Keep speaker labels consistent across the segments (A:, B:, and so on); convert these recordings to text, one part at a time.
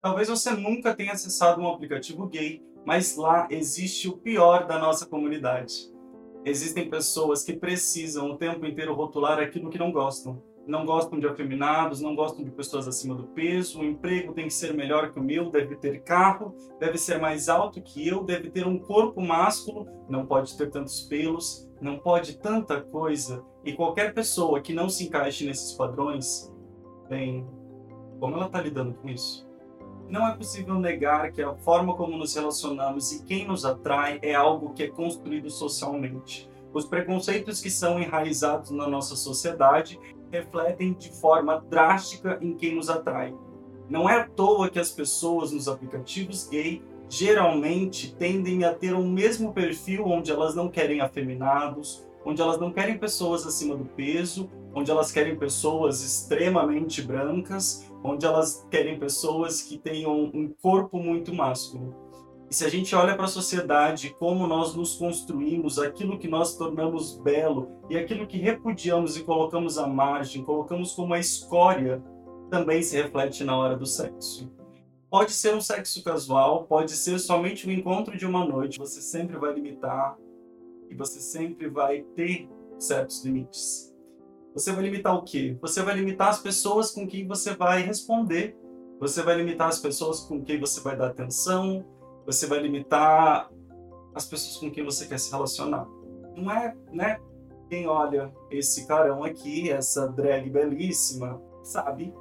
A: Talvez você nunca tenha acessado um aplicativo gay, mas lá existe o pior da nossa comunidade. Existem pessoas que precisam o tempo inteiro rotular aquilo que não gostam. Não gostam de afeminados, não gostam de pessoas acima do peso, o emprego tem que ser melhor que o meu, deve ter carro, deve ser mais alto que eu, deve ter um corpo másculo, não pode ter tantos pelos, não pode tanta coisa. E qualquer pessoa que não se encaixe nesses padrões, bem, como ela está lidando com isso? Não é possível negar que a forma como nos relacionamos e quem nos atrai é algo que é construído socialmente. Os preconceitos que são enraizados na nossa sociedade refletem de forma drástica em quem nos atrai. Não é à toa que as pessoas nos aplicativos gay geralmente tendem a ter o mesmo perfil onde elas não querem afeminados, onde elas não querem pessoas acima do peso, onde elas querem pessoas extremamente brancas, onde elas querem pessoas que tenham um corpo muito másculo. E se a gente olha para a sociedade, como nós nos construímos, aquilo que nós tornamos belo e aquilo que repudiamos e colocamos à margem, colocamos como a escória, também se reflete na hora do sexo. Pode ser um sexo casual, pode ser somente um encontro de uma noite, você sempre vai limitar e você sempre vai ter certos limites. Você vai limitar o quê? Você vai limitar as pessoas com quem você vai responder. Você vai limitar as pessoas com quem você vai dar atenção. Você vai limitar as pessoas com quem você quer se relacionar. Não é, né? Quem olha esse carão aqui, essa drag belíssima, sabe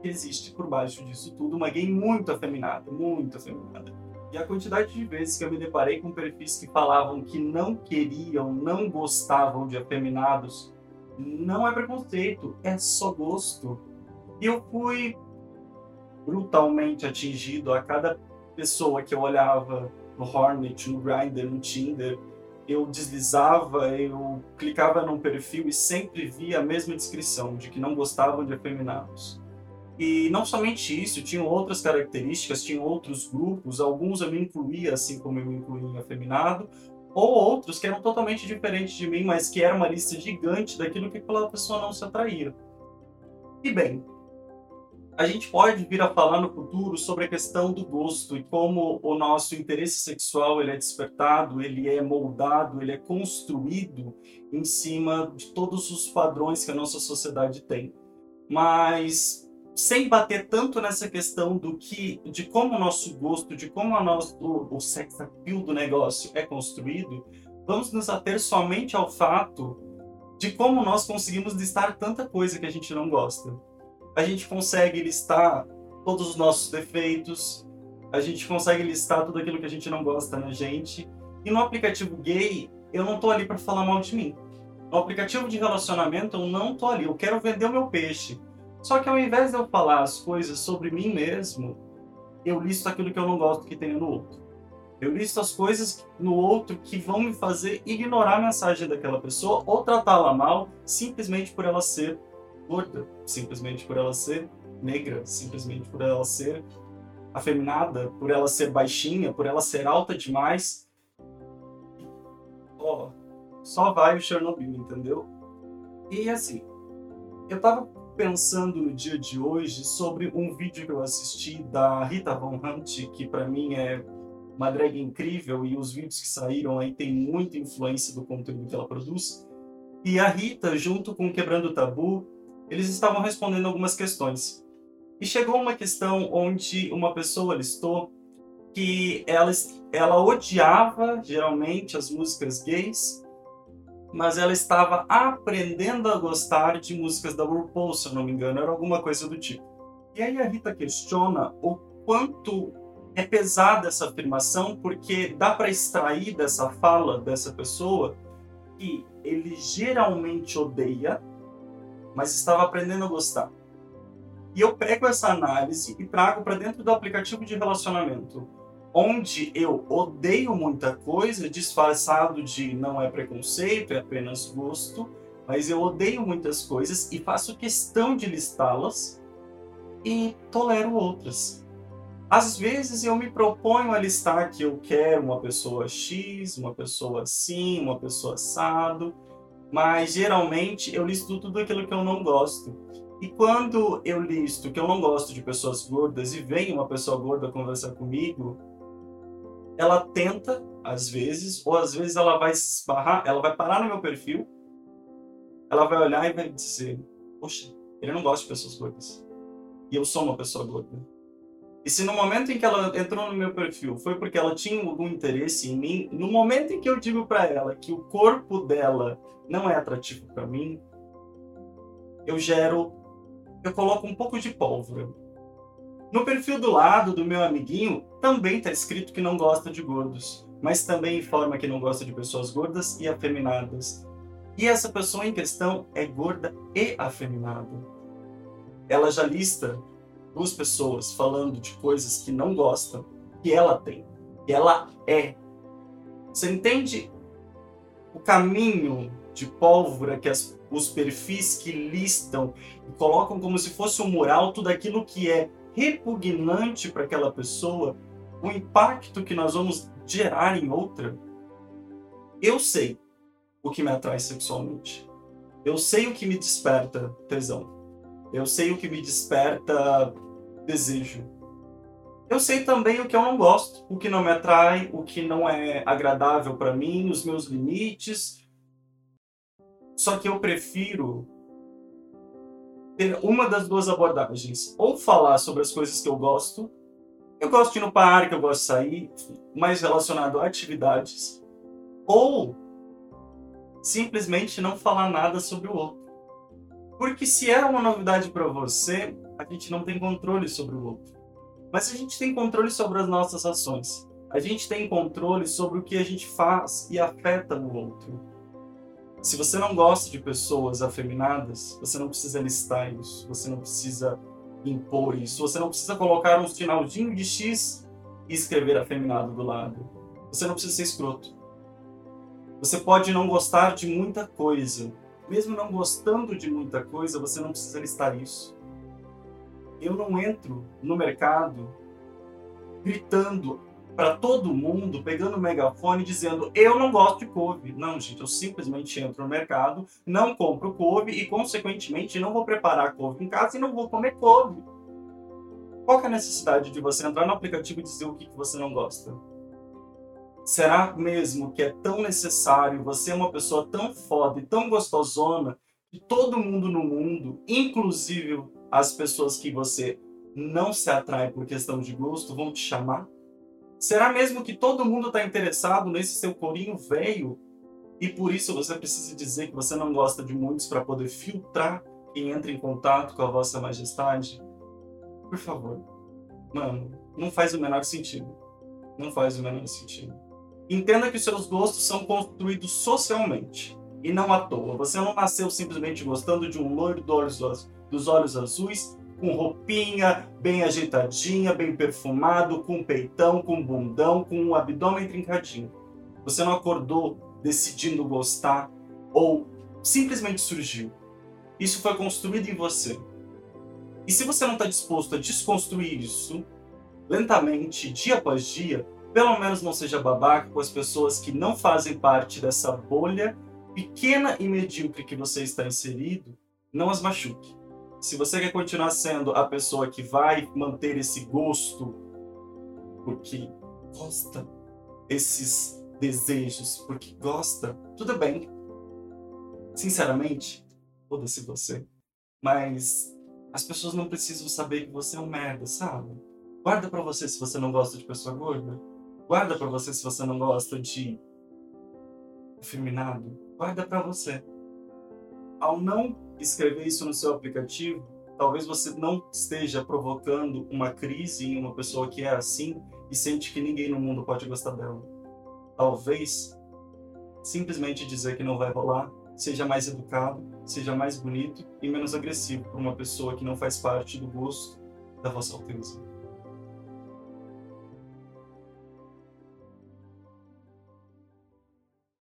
A: que existe por baixo disso tudo uma gay muito afeminada, muito afeminada. E a quantidade de vezes que eu me deparei com perfis que falavam que não queriam, não gostavam de afeminados, não é preconceito, é só gosto. E eu fui brutalmente atingido a cada pessoa que eu olhava no Hornet, no Grindr, no Tinder. Eu deslizava, eu clicava num perfil e sempre via a mesma descrição de que não gostavam de afeminados. E não somente isso, tinham outras características, tinham outros grupos, alguns eu me incluía assim como eu me incluía em afeminado, ou outros que eram totalmente diferentes de mim, mas que era uma lista gigante daquilo que aquela pessoa não se atraía. E bem, a gente pode vir a falar no futuro sobre a questão do gosto e como o nosso interesse sexual ele é despertado, ele é moldado, ele é construído em cima de todos os padrões que a nossa sociedade tem. Mas sem bater tanto nessa questão do que, de como o nosso gosto, de como a nosso, o, o sex appeal do negócio é construído, vamos nos ater somente ao fato de como nós conseguimos listar tanta coisa que a gente não gosta. A gente consegue listar todos os nossos defeitos, a gente consegue listar tudo aquilo que a gente não gosta na gente. E no aplicativo gay, eu não tô ali para falar mal de mim. No aplicativo de relacionamento, eu não tô ali. Eu quero vender o meu peixe. Só que ao invés de eu falar as coisas sobre mim mesmo, eu listo aquilo que eu não gosto que tenha no outro. Eu listo as coisas no outro que vão me fazer ignorar a mensagem daquela pessoa ou tratá-la mal simplesmente por ela ser gorda, simplesmente por ela ser negra, simplesmente por ela ser afeminada, por ela ser baixinha, por ela ser alta demais. Ó, oh, só vai o Chernobyl, entendeu? E assim, eu tava pensando no dia de hoje sobre um vídeo que eu assisti da Rita Von Hunt, que para mim é uma drag incrível e os vídeos que saíram aí tem muita influência do conteúdo que ela produz. E a Rita, junto com Quebrando o Tabu, eles estavam respondendo algumas questões. E chegou uma questão onde uma pessoa listou que ela, ela odiava geralmente as músicas gays mas ela estava aprendendo a gostar de músicas da RuPaul, se eu não me engano, era alguma coisa do tipo. E aí a Rita questiona o quanto é pesada essa afirmação, porque dá para extrair dessa fala dessa pessoa que ele geralmente odeia, mas estava aprendendo a gostar. E eu pego essa análise e trago para dentro do aplicativo de relacionamento onde eu odeio muita coisa, disfarçado de não é preconceito, é apenas gosto, mas eu odeio muitas coisas e faço questão de listá-las e tolero outras. Às vezes eu me proponho a listar que eu quero uma pessoa X, uma pessoa assim, uma pessoa assado, mas geralmente eu listo tudo aquilo que eu não gosto. E quando eu listo que eu não gosto de pessoas gordas e vem uma pessoa gorda conversar comigo, ela tenta, às vezes, ou às vezes ela vai esbarrar, ela vai parar no meu perfil, ela vai olhar e vai dizer: Poxa, ele não gosta de pessoas gordas. E eu sou uma pessoa gorda. E se no momento em que ela entrou no meu perfil foi porque ela tinha algum interesse em mim, no momento em que eu digo para ela que o corpo dela não é atrativo para mim, eu gero, eu coloco um pouco de pólvora. No perfil do lado do meu amiguinho também está escrito que não gosta de gordos, mas também informa que não gosta de pessoas gordas e afeminadas. E essa pessoa em questão é gorda e afeminada. Ela já lista duas pessoas falando de coisas que não gostam, que ela tem, que ela é. Você entende o caminho de pólvora que as, os perfis que listam e colocam como se fosse um mural tudo aquilo que é repugnante para aquela pessoa, o impacto que nós vamos gerar em outra? Eu sei o que me atrai sexualmente. Eu sei o que me desperta tesão. Eu sei o que me desperta desejo. Eu sei também o que eu não gosto, o que não me atrai, o que não é agradável para mim, os meus limites. Só que eu prefiro ter uma das duas abordagens. Ou falar sobre as coisas que eu gosto. Eu gosto de ir no parque, eu gosto de sair, mais relacionado a atividades. Ou simplesmente não falar nada sobre o outro. Porque se é uma novidade para você, a gente não tem controle sobre o outro. Mas a gente tem controle sobre as nossas ações. A gente tem controle sobre o que a gente faz e afeta o outro. Se você não gosta de pessoas afeminadas, você não precisa listar isso, você não precisa impor isso, você não precisa colocar um sinalzinho de X e escrever afeminado do lado. Você não precisa ser escroto. Você pode não gostar de muita coisa. Mesmo não gostando de muita coisa, você não precisa listar isso eu não entro no mercado gritando para todo mundo, pegando o megafone dizendo eu não gosto de couve. Não, gente, eu simplesmente entro no mercado, não compro couve e, consequentemente, não vou preparar couve em casa e não vou comer couve. Qual é a necessidade de você entrar no aplicativo e dizer o que você não gosta? Será mesmo que é tão necessário você é uma pessoa tão foda e tão gostosona que todo mundo no mundo, inclusive as pessoas que você não se atrai por questão de gosto vão te chamar? Será mesmo que todo mundo está interessado nesse seu corinho velho e por isso você precisa dizer que você não gosta de muitos para poder filtrar quem entra em contato com a vossa majestade? Por favor, mano, não faz o menor sentido. Não faz o menor sentido. Entenda que os seus gostos são construídos socialmente e não à toa. Você não nasceu simplesmente gostando de um loiro dos olhos dos olhos azuis, com roupinha bem ajeitadinha, bem perfumado, com peitão, com bundão, com um abdômen trincadinho. Você não acordou decidindo gostar ou simplesmente surgiu. Isso foi construído em você. E se você não está disposto a desconstruir isso, lentamente, dia após dia, pelo menos não seja babaca com as pessoas que não fazem parte dessa bolha pequena e medíocre que você está inserido, não as machuque. Se você quer continuar sendo a pessoa que vai manter esse gosto porque gosta desses desejos, porque gosta, tudo bem. Sinceramente, foda-se você. Mas as pessoas não precisam saber que você é um merda, sabe? Guarda para você se você não gosta de pessoa gorda. Guarda para você se você não gosta de afeminado. Guarda para você. Ao não escrever isso no seu aplicativo, talvez você não esteja provocando uma crise em uma pessoa que é assim e sente que ninguém no mundo pode gostar dela. Talvez simplesmente dizer que não vai rolar seja mais educado, seja mais bonito e menos agressivo para uma pessoa que não faz parte do gosto da vossa alteza.